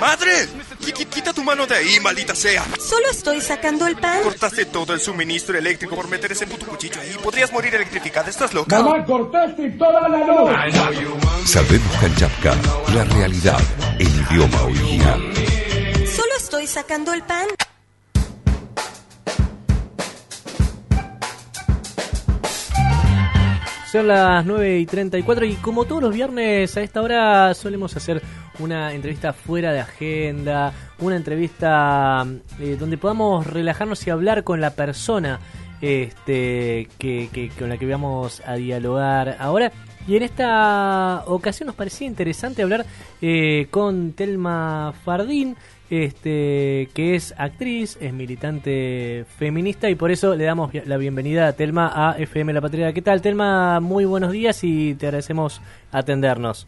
¡Madre! Quita tu mano de ahí, maldita sea. Solo estoy sacando el pan. Cortaste todo el suministro eléctrico por meter ese puto cuchillo ahí. Podrías morir electrificada. ¿Estás loca? Mamá, cortaste toda la luz. Sabemos Kanchapka, la realidad en idioma original. Solo estoy sacando el pan. Son las 9 y 34 y como todos los viernes a esta hora solemos hacer una entrevista fuera de agenda, una entrevista eh, donde podamos relajarnos y hablar con la persona este, que, con la que vamos a dialogar ahora. Y en esta ocasión nos parecía interesante hablar eh, con Telma Fardín, este, que es actriz, es militante feminista y por eso le damos la bienvenida a Telma a FM La Patria. ¿Qué tal, Telma? Muy buenos días y te agradecemos atendernos.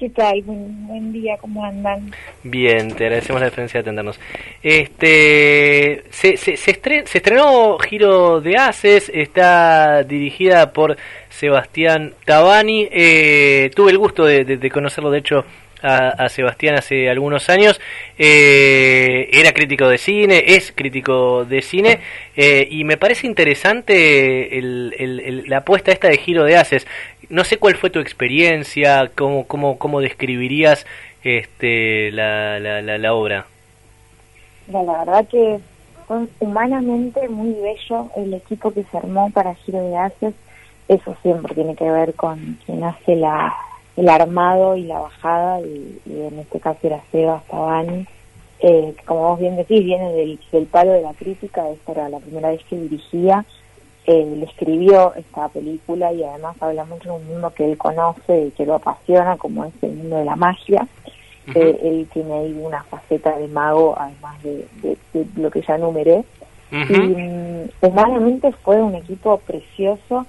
¿Qué tal? Buen, buen día, ¿cómo andan? Bien, te agradecemos la diferencia de atendernos. Este, se, se, se, estre- se estrenó Giro de Haces, está dirigida por Sebastián Tabani. Eh, tuve el gusto de, conocerlo, de hecho, a, Sebastián hace algunos años. Eh, era crítico de cine, es crítico de cine, eh, y me parece interesante la apuesta esta de Giro de Haces. No sé cuál fue tu experiencia, cómo, cómo, cómo describirías este, la, la, la, obra. La verdad que fue humanamente muy bello el equipo que se armó para Giro de Haces. Eso siempre tiene que ver con quien hace la, el armado y la bajada, y, en este caso era Seba Tabani, eh, como vos bien decís, viene del, del palo de la crítica, esta era la primera vez que dirigía, le escribió esta película y además habla mucho de un mundo que él conoce y que lo apasiona, como es el mundo de la magia. Eh, él tiene ahí una faceta de mago, además de, de- de lo que ya numeré. Y mm, humanamente fue un equipo precioso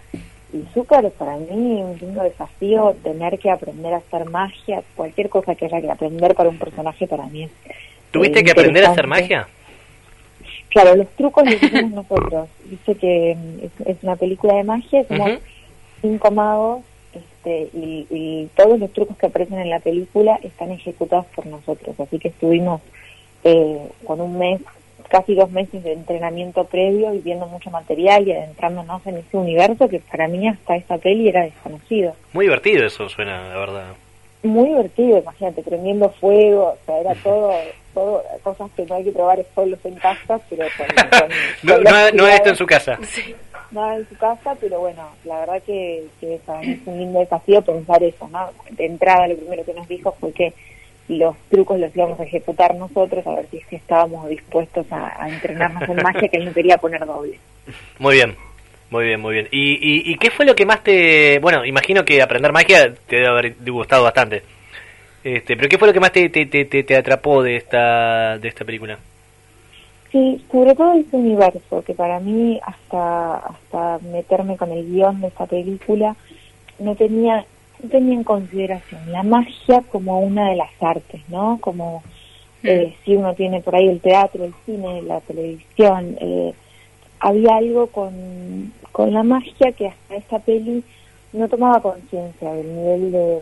y súper para mí un lindo desafío tener que aprender a hacer magia, cualquier cosa que haya que aprender para un personaje para mí es ¿Tuviste eh, que aprender a hacer magia? Claro, los trucos los hicimos nosotros. Dice que mm, es, es una película de magia, somos cinco magos este, y, y todos los trucos que aparecen en la película están ejecutados por nosotros. Así que estuvimos eh, con un mes, casi dos meses de entrenamiento previo y viendo mucho material y adentrándonos en ese universo que para mí hasta esta peli era desconocido. Muy divertido eso suena, la verdad. Muy divertido, imagínate, prendiendo fuego, o sea, era todo, todo cosas que no hay que probar solos en casa, pero con, con- No, con no, los no esto en su casa. nada en su casa, pero bueno, la verdad que, que es, es un lindo desafío pensar eso, ¿no? De entrada lo primero que nos dijo fue que los trucos los íbamos a ejecutar nosotros, a ver si es que estábamos dispuestos a, a entrenarnos en magia, que él no quería poner doble. Muy bien, muy bien, muy bien. ¿Y, y, y qué fue lo que más te... Bueno, imagino que aprender magia te debe haber gustado bastante. Este, pero ¿qué fue lo que más te, te, te, te- atrapó de esta, de esta película? Sí, sobre todo ese universo, que para mí hasta, hasta meterme con el guion de esta película no tenía, no tenía en consideración la magia como una de las artes, ¿no? Como eh, si uno tiene por ahí el teatro, el cine, la televisión, eh, había algo con, con la magia que hasta esta peli no tomaba conciencia del nivel de,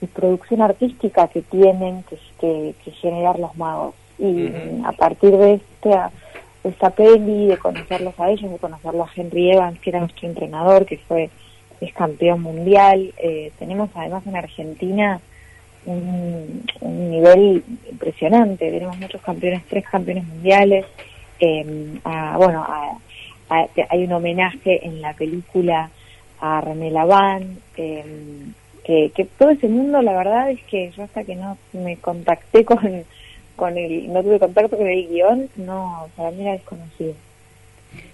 de producción artística que tienen que, que, que generar los magos. Y a partir de esta, de esta peli, de conocerlos a ellos, de conocerlo a Henry Evans, que era nuestro entrenador, que fue es campeón mundial, eh, tenemos además en Argentina un, un nivel impresionante, tenemos muchos campeones, tres campeones mundiales, eh, a- bueno, a- a- hay un homenaje en la película a René Laván, eh, que, que todo ese mundo, la verdad es que yo hasta que no me contacté con, con el, no tuve contacto con el guion, no, para mí era desconocido.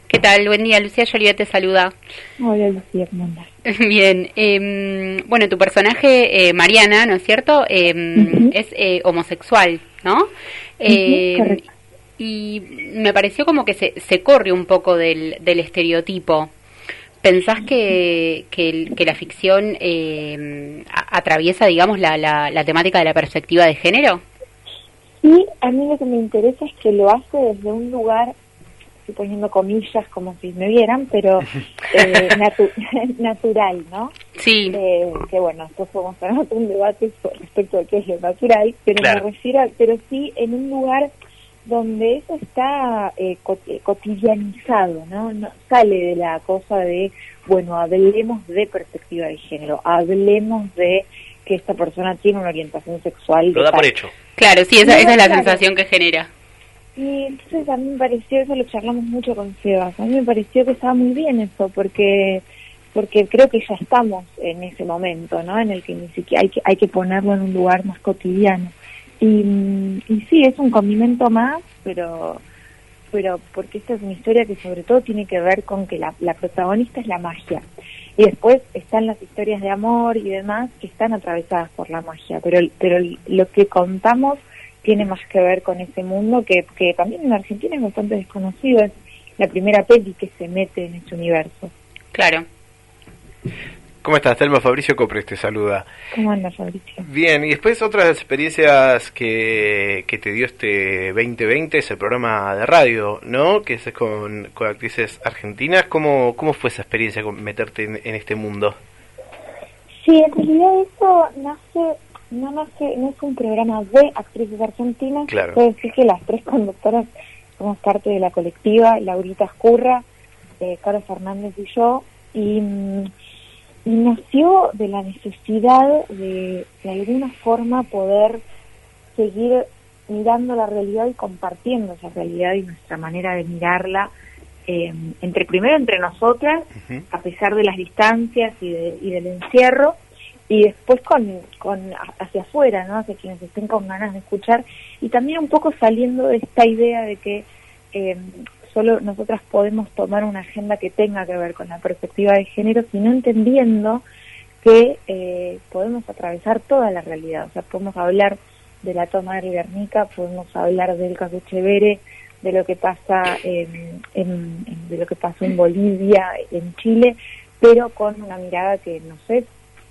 ¿Qué tal? Buen día, Lucía Joliet te saluda. Hola Lucía, ¿cómo andás? Bien, eh, bueno, tu personaje, eh, Mariana, ¿no es cierto? Eh, Ujú. Es eh, homosexual, ¿no? Eh, correcto. y me pareció como que se, se corre un poco del, del estereotipo. ¿Pensás que, que, la ficción eh, a- atraviesa, digamos, la, la, la temática de la perspectiva de género? Sí, a mí lo que me interesa es que lo hace desde un lugar estoy poniendo comillas como si me vieran, pero eh, natural, ¿no? Sí. Eh, que bueno, después podemos tener un debate respecto a qué es lo natural, pero me refiero, pero sí en un lugar donde eso está eh, cotidianizado, ¿no? ¿no? Sale de la cosa de, bueno, hablemos de perspectiva de género, hablemos de que esta persona tiene una orientación sexual. Lo da por hecho. Claro, sí, esa, esa es la sensación que genera. Y entonces a mí me pareció, eso lo charlamos mucho con Sebas, a mí me pareció que estaba muy bien eso, porque porque creo que ya estamos en ese momento, ¿no? En el que ni siquiera hay que, hay que ponerlo en un lugar más cotidiano. Y, y sí, es un condimento más, pero pero porque esta es una historia que sobre todo tiene que ver con que la, la protagonista es la magia. Y después están las historias de amor y demás que están atravesadas por la magia, pero, pero lo que contamos tiene más que ver con ese mundo que, que también en Argentina es bastante desconocido, es la primera peli que se mete en este universo. Claro. ¿Cómo estás, Telma? Fabricio Copres te saluda. ¿Cómo andas, Fabricio? Bien, y después otras experiencias que, que te dio este 2020 es el programa de radio, ¿no? Que es con, con actrices argentinas. ¿Cómo, ¿Cómo fue esa experiencia con meterte en, este mundo? Sí, en realidad eso nace no, no, no es un programa de actrices argentinas. Claro. Puedo decir que las tres conductoras somos parte de la colectiva, Laurita Escurra, eh, Carlos Fernández y yo, y, nació de la necesidad de, de alguna forma poder seguir mirando la realidad y compartiendo esa realidad y nuestra manera de mirarla eh, entre primero entre nosotras a pesar de las distancias y, de, y del encierro y después con, con hacia afuera, ¿no? Hacia quienes estén con ganas de escuchar y también un poco saliendo de esta idea de que eh, solo nosotras podemos tomar una agenda que tenga que ver con la perspectiva de género, sino entendiendo que eh, podemos atravesar toda la realidad, o sea, podemos hablar de la toma de Guernica, podemos hablar del caso Chevere, de lo que pasa en, de lo que pasó en Bolivia, en Chile, pero con una mirada que no sé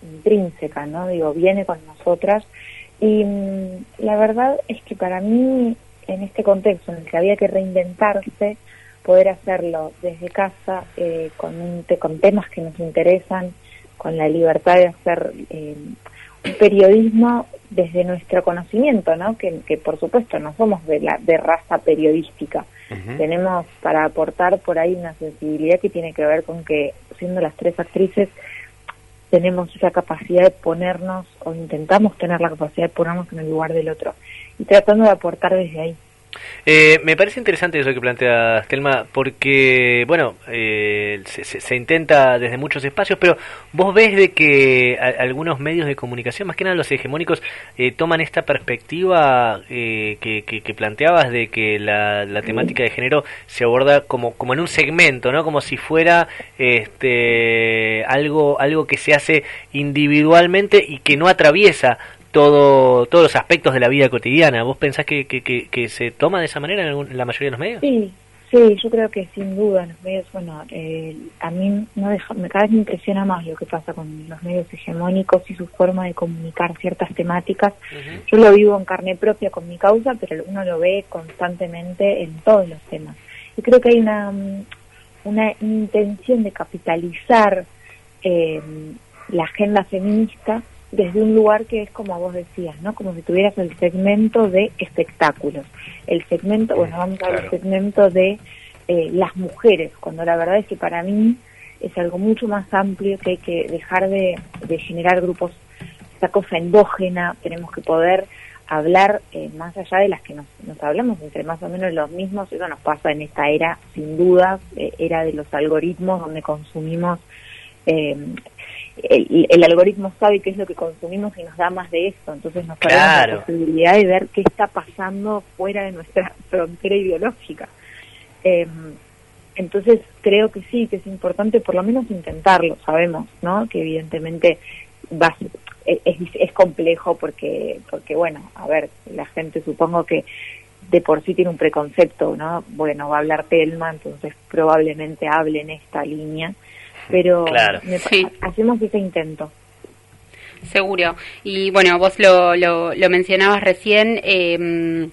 intrínseca, ¿no? Digo, viene con nosotras. Y mm, la verdad es que para mí, en este contexto en el que había que reinventarse, poder hacerlo desde casa, eh, con, un con temas que nos interesan, con la libertad de hacer eh, un periodismo desde nuestro conocimiento, ¿no? Que, que, por supuesto no somos de, la, de raza periodística. Tenemos para aportar por ahí una sensibilidad que tiene que ver con que, siendo las tres actrices, tenemos esa capacidad de ponernos, o intentamos tener la capacidad de ponernos en el lugar del otro, y tratando de aportar desde ahí. Eh, me parece interesante eso que plantea Telma, porque, bueno, eh, se, intenta desde muchos espacios, pero vos ves de que algunos medios de comunicación, más que nada los hegemónicos, eh, toman esta perspectiva que, que, planteabas de que la, la, temática de género se aborda como, como en un segmento, ¿no? Como si fuera este, algo, algo que se hace individualmente y que no atraviesa todo, todos los aspectos de la vida cotidiana. ¿Vos pensás que, que, se toma de esa manera en, la mayoría de los medios? Sí, sí, yo creo que sin duda los medios, bueno, eh, a mí no deja, me, cada vez me impresiona más lo que pasa con los medios hegemónicos y su forma de comunicar ciertas temáticas. Yo lo vivo en carne propia con mi causa, pero uno lo ve constantemente en todos los temas. Y creo que hay una, una intención de capitalizar eh, la agenda feminista desde un lugar que es como vos decías, ¿no? Como si tuvieras el segmento de espectáculos, el segmento, bueno, vamos a ver el segmento de eh, las mujeres, cuando la verdad es que para mí es algo mucho más amplio que hay que dejar de, generar grupos, esa cosa endógena, tenemos que poder hablar eh, más allá de las que nos, nos, hablamos entre más o menos los mismos, eso nos pasa en esta era, sin duda, eh, era de los algoritmos donde consumimos eh, el, algoritmo sabe qué es lo que consumimos y nos da más de eso, entonces nos da la posibilidad de ver qué está pasando fuera de nuestra frontera ideológica. Em, entonces creo que sí, que es importante por lo menos intentarlo, sabemos, ¿no? Que evidentemente va, es, es complejo porque, porque bueno, a ver, la gente supongo que de por sí tiene un preconcepto, ¿no? Bueno, va a hablar Telma, entonces probablemente hable en esta línea pero hacemos ese intento. Seguro. Y bueno, vos lo, lo, mencionabas recién. Eh,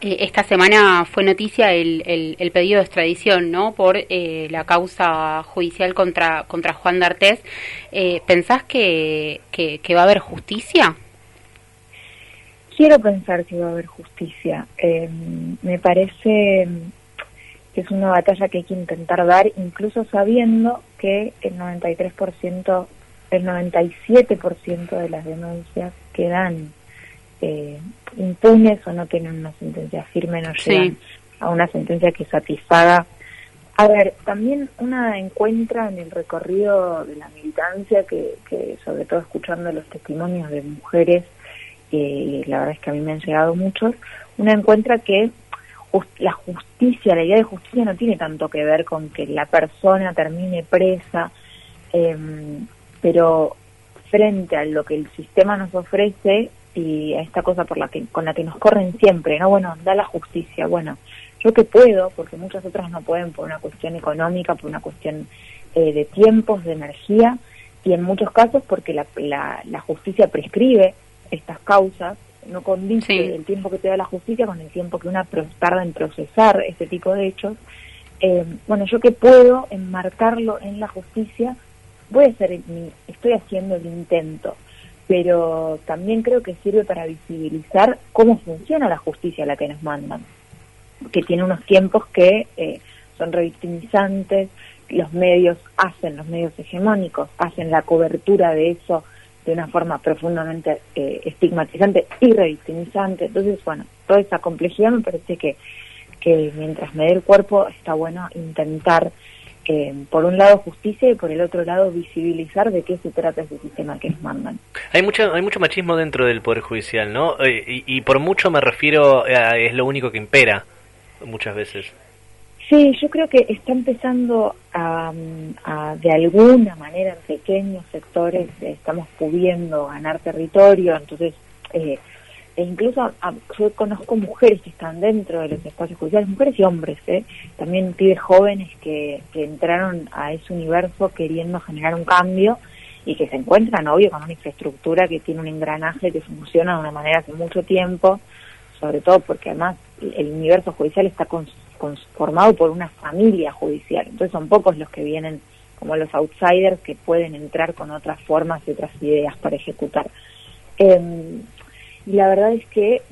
eh, esta semana fue noticia el, el, pedido de extradición, ¿no? Por eh, la causa judicial contra contra Juan D'Artés. Eh, ¿Pensás que, que, va a haber justicia? Quiero pensar que va a haber justicia. me parece que es una batalla que hay que intentar dar, incluso sabiendo que el 93%, el 97% de las denuncias quedan eh, impunes o no tienen una sentencia firme, no llegan a una sentencia que satisfaga. A ver, también una encuentra en el recorrido de la militancia, que, que sobre todo escuchando los testimonios de mujeres, y la verdad es que a mí me han llegado muchos, una encuentra que la justicia, la idea de justicia no tiene tanto que ver con que la persona termine presa, em, pero frente a lo que el sistema nos ofrece, y a esta cosa por la que con la que nos corren siempre, ¿no? Bueno, da la justicia, bueno, yo que puedo, porque muchas otras no pueden por una cuestión económica, por una cuestión eh, de tiempos, de energía, y en muchos casos porque la, la, justicia prescribe estas causas, no condice el tiempo que te da la justicia con el tiempo que una tarda en procesar este tipo de hechos. Eh, bueno, yo que puedo enmarcarlo en la justicia, voy a hacer estoy haciendo el intento pero también creo que sirve para visibilizar cómo funciona la justicia a la que nos mandan, que tiene unos tiempos que eh, son revictimizantes, los medios hacen, los medios hegemónicos hacen la cobertura de eso de una forma profundamente eh, estigmatizante y revictimizante. Entonces, bueno, toda esa complejidad me parece que, que mientras me dé el cuerpo está bueno intentar por un lado justicia y por el otro lado visibilizar de qué se trata ese sistema que nos mandan. Hay mucho, hay mucho machismo dentro del Poder Judicial, ¿no? Eh, y, por mucho me refiero a, es lo único que impera muchas veces. Sí, yo creo que está empezando a, de alguna manera en pequeños sectores estamos pudiendo ganar territorio, entonces eh, e incluso yo conozco mujeres que están dentro de los espacios judiciales, mujeres y hombres, ¿eh? también pibes jóvenes que, que entraron a ese universo queriendo generar un cambio y que se encuentran, obvio, con una infraestructura que tiene un engranaje que funciona de una manera hace mucho tiempo, sobre todo porque además el universo judicial está conformado por una familia judicial, entonces son pocos los que vienen como los outsiders que pueden entrar con otras formas y otras ideas para ejecutar. Eh, y la verdad es que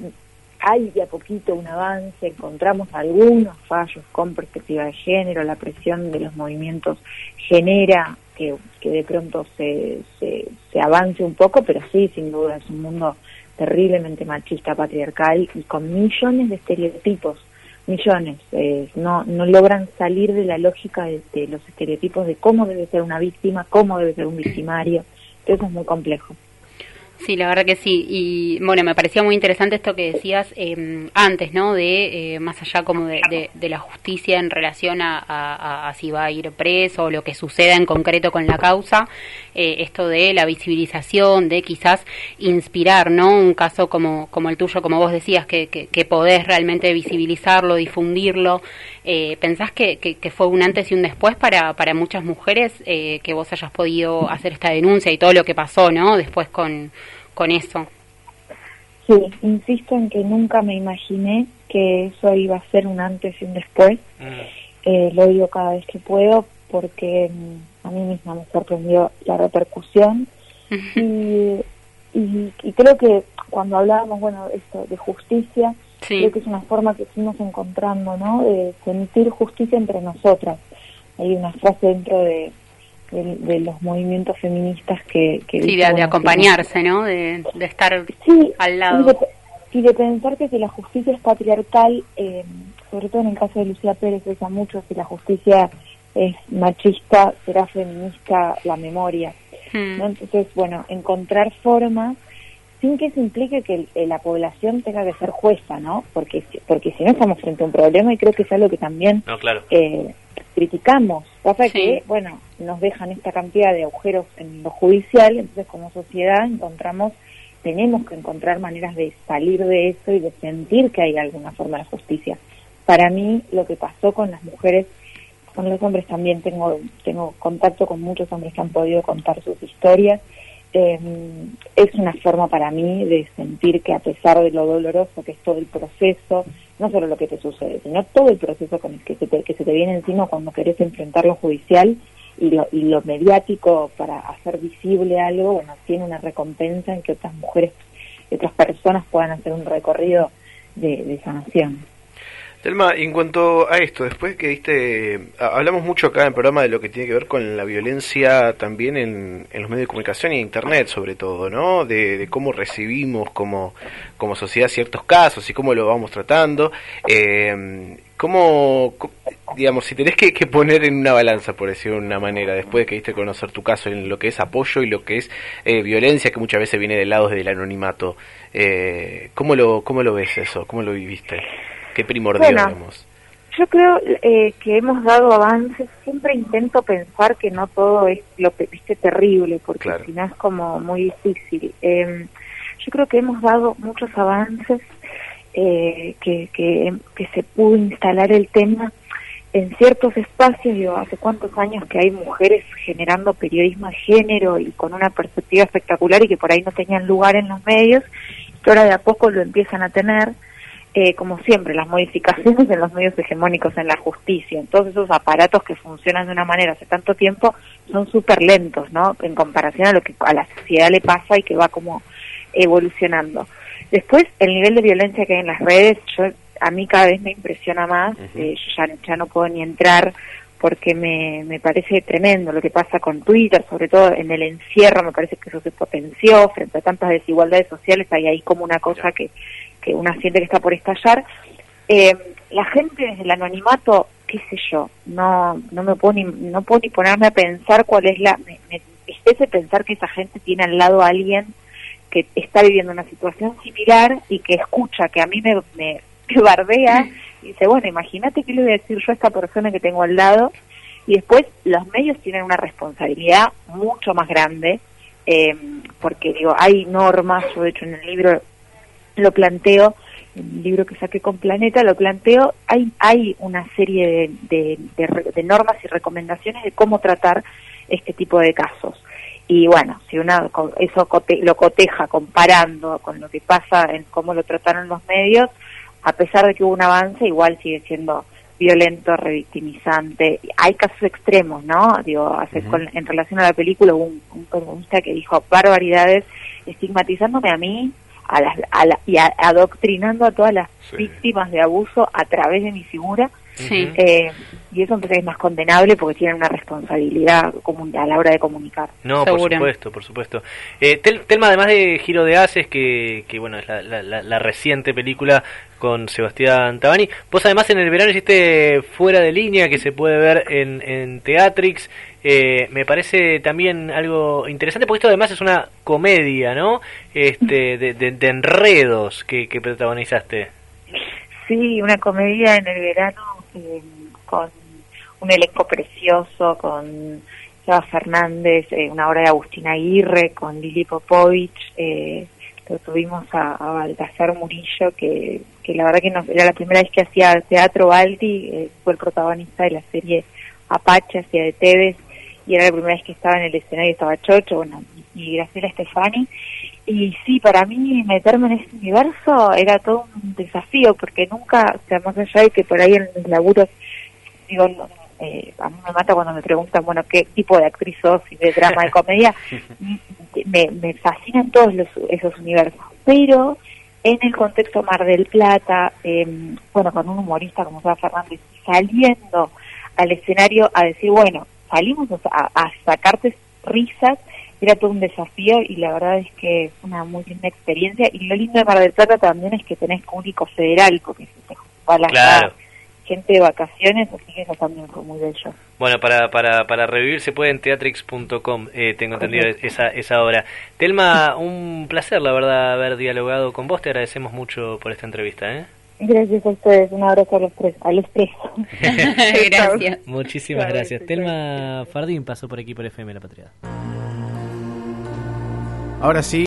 hay de a poquito un avance, encontramos algunos fallos con perspectiva de género, la presión de los movimientos genera que, de pronto se, se avance un poco, pero sí, sin duda, es un mundo terriblemente machista, patriarcal y con millones de estereotipos, millones, eh, no, no logran salir de la lógica de, de, los estereotipos de cómo debe ser una víctima, cómo debe ser un victimario, eso es muy complejo. Sí, la verdad que sí. Y bueno, me parecía muy interesante esto que decías eh, antes, ¿no? De eh, más allá como de, la justicia en relación a, si va a ir preso o lo que suceda en concreto con la causa, eh, esto de la visibilización, de quizás inspirar, ¿no? Un caso como, el tuyo, como vos decías, que, que, podés realmente visibilizarlo, difundirlo. ¿Pensás que, que, fue un antes y un después para, para muchas mujeres que vos hayas podido hacer esta denuncia y todo lo que pasó, ¿no? Después con con eso. Sí, insisto en que nunca me imaginé que eso iba a ser un antes y un después. Mm. Eh, lo digo cada vez que puedo porque mm, a mí misma me sorprendió la repercusión y, y, creo que cuando hablábamos, bueno, esto de justicia, creo que es una forma que fuimos encontrando, ¿no? De sentir justicia entre nosotras. Hay una frase dentro de, de, los movimientos feministas que... que sí, de, acompañarse, ¿no? De, estar al lado. Y de, pensar que si la justicia es patriarcal, eh, sobre todo en el caso de Lucía Pérez, usa mucho, si la justicia es machista, será feminista la memoria. Hmm. Entonces, bueno, encontrar formas sin que eso implique que la población tenga que ser jueza, ¿no? Porque, porque si no estamos frente a un problema y creo que es algo que también no, claro. eh, criticamos. Pasa que, bueno, nos dejan esta cantidad de agujeros en lo judicial, entonces como sociedad encontramos, tenemos que encontrar maneras de salir de eso y de sentir que hay alguna forma de justicia. Para mí, lo que pasó con las mujeres, con los hombres también tengo, tengo contacto con muchos hombres que han podido contar sus historias, eh, es una forma para mí de sentir que a pesar de lo doloroso que es todo el proceso, no solo lo que te sucede, sino todo el proceso con el que se te, que se te viene encima cuando querés enfrentar lo judicial y lo, y lo mediático para hacer visible algo, bueno, tiene una recompensa en que otras mujeres, otras personas puedan hacer un recorrido de, de sanación. Telma, en cuanto a esto, después que viste, hablamos mucho acá en el programa de lo que tiene que ver con la violencia también en, los medios de comunicación y en Internet sobre todo, ¿no? De, cómo recibimos como, como sociedad ciertos casos y cómo lo vamos tratando. Eh, ¿Cómo, digamos, si tenés que, poner en una balanza, por decirlo de una manera, después de que viste conocer tu caso en lo que es apoyo y lo que es eh, violencia, que muchas veces viene del lado del anonimato, eh, ¿cómo, lo, ¿cómo lo ves eso? ¿Cómo lo viviste? ¿Qué primordial, bueno, Yo creo eh, que hemos dado avances. Siempre intento pensar que no todo es lo que viste terrible, porque al final es como muy difícil. Em, yo creo que hemos dado muchos avances, eh, que, que, que se pudo instalar el tema en ciertos espacios, digo, hace cuántos años que hay mujeres generando periodismo de género y con una perspectiva espectacular y que por ahí no tenían lugar en los medios, que ahora de a poco lo empiezan a tener eh, como siempre, las modificaciones en los medios hegemónicos en la justicia, en todos esos aparatos que funcionan de una manera hace tanto tiempo, son súper lentos, ¿no? En comparación a lo que a la sociedad le pasa y que va como evolucionando. Después, el nivel de violencia que hay en las redes, yo, a mí cada vez me impresiona más, eh, yo ya, ya no puedo ni entrar porque me, me parece tremendo lo que pasa con Twitter, sobre todo en el encierro, me parece que eso se potenció frente a tantas desigualdades sociales, hay ahí como una cosa que que una siente que está por estallar. Eh, la gente desde el anonimato, qué sé yo, no no me puedo ni, no puedo ni ponerme a pensar cuál es la... Me, me pensar que esa gente tiene al lado a alguien que está viviendo una situación similar y que escucha, que a mí me, me, bardea dice, bueno, imagínate qué le voy a decir yo a esta persona que tengo al lado. Y después los medios tienen una responsabilidad mucho más grande, eh, porque digo, hay normas, yo de hecho en el libro lo planteo, en el libro que saqué con Planeta, lo planteo, hay, hay una serie de, de, normas y recomendaciones de cómo tratar este tipo de casos. Y bueno, si uno eso lo coteja comparando con lo que pasa en cómo lo trataron los medios, a pesar de que hubo un avance, igual sigue siendo violento, revictimizante. Hay casos extremos, ¿no? Digo, en relación a la película hubo un, un que dijo barbaridades estigmatizándome a mí a las, a y adoctrinando a todas las víctimas de abuso a través de mi figura. Eh, y eso entonces es más condenable porque tienen una responsabilidad a la hora de comunicar. No, por supuesto, por supuesto. Eh, Telma, además de Giro de Haces, que, que bueno, es la, la, reciente película con Sebastián Tabani, vos además en el verano hiciste Fuera de Línea, que se puede ver en, en Teatrix. Eh, me parece también algo interesante porque esto además es una comedia, ¿no? Este, de, de, enredos que, que, protagonizaste. Sí, una comedia en el verano eh, con un elenco precioso, con Eva Fernández, eh, una obra de Agustina Aguirre, con Lili Popovich, eh, lo tuvimos a, a, Baltasar Murillo, que, que la verdad que no, era la primera vez que hacía teatro Balti, fue el protagonista de la serie Apache, hacía de Tevez, y era la primera vez que estaba en el escenario, estaba Chocho, bueno, y Graciela Stefani. Y sí, para mí meterme en este universo era todo un desafío, porque nunca, o sea, más allá de que por ahí en mis laburos, digo, eh, a mí me mata cuando me preguntan, bueno, qué tipo de actriz sos y de drama, de comedia, me, me fascinan todos los, esos universos. Pero en el contexto Mar del Plata, eh, bueno, con un humorista como Sara Fernández, saliendo al escenario a decir, bueno, salimos a, sacarte risas, era todo un desafío y la verdad es que es una muy linda experiencia. Y lo lindo de Mar del Plata también es que tenés público federal, porque se te la gente de vacaciones, así que eso también fue muy bello. Bueno, para, para, para revivir se puede en teatrix.com, eh, tengo entendido esa, esa hora. Telma, un placer, la verdad, haber dialogado con vos. Te agradecemos mucho por esta entrevista. ¿eh? Gracias a ustedes, un abrazo a los tres. A los tres. gracias. Muchísimas gracias. Telma Fardín pasó por aquí por FM La Patria. Ahora sí.